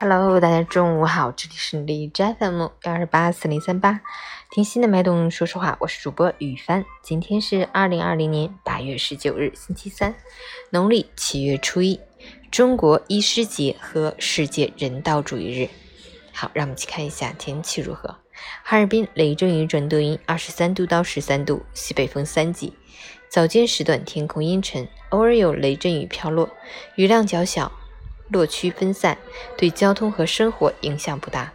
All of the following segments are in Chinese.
Hello，大家中午好，这里是荔枝 FM 幺二八四零三八，听心的脉动，说实话，我是主播雨帆。今天是二零二零年八月十九日，星期三，农历七月初一，中国医师节和世界人道主义日。好，让我们去看一下天气如何。哈尔滨雷阵雨转多云，二十三度到十三度，西北风三级。早间时段天空阴沉，偶尔有雷阵雨飘落，雨量较小。落区分散，对交通和生活影响不大，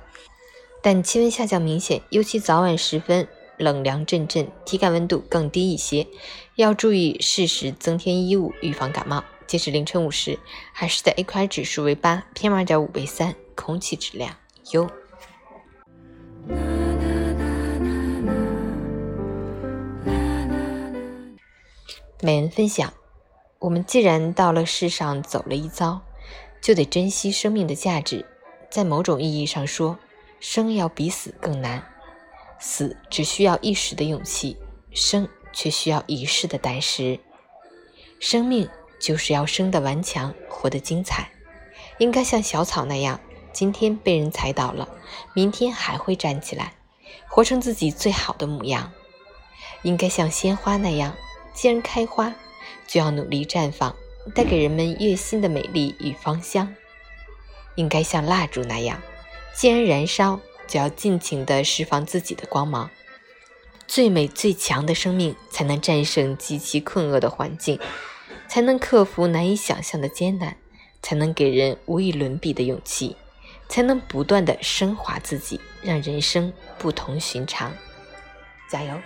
但气温下降明显，尤其早晚时分冷凉阵阵，体感温度更低一些，要注意适时增添衣物，预防感冒。截止凌晨五时，海市的 AQI 指数为八，PM 二点五为三，空气质量优。每人分享：我们既然到了世上走了一遭。就得珍惜生命的价值。在某种意义上说，生要比死更难。死只需要一时的勇气，生却需要一世的胆识。生命就是要生得顽强，活得精彩。应该像小草那样，今天被人踩倒了，明天还会站起来，活成自己最好的模样。应该像鲜花那样，既然开花，就要努力绽放。带给人们悦心的美丽与芳香，应该像蜡烛那样，既然燃烧，就要尽情地释放自己的光芒。最美最强的生命，才能战胜极其困厄的环境，才能克服难以想象的艰难，才能给人无与伦比的勇气，才能不断地升华自己，让人生不同寻常。加油！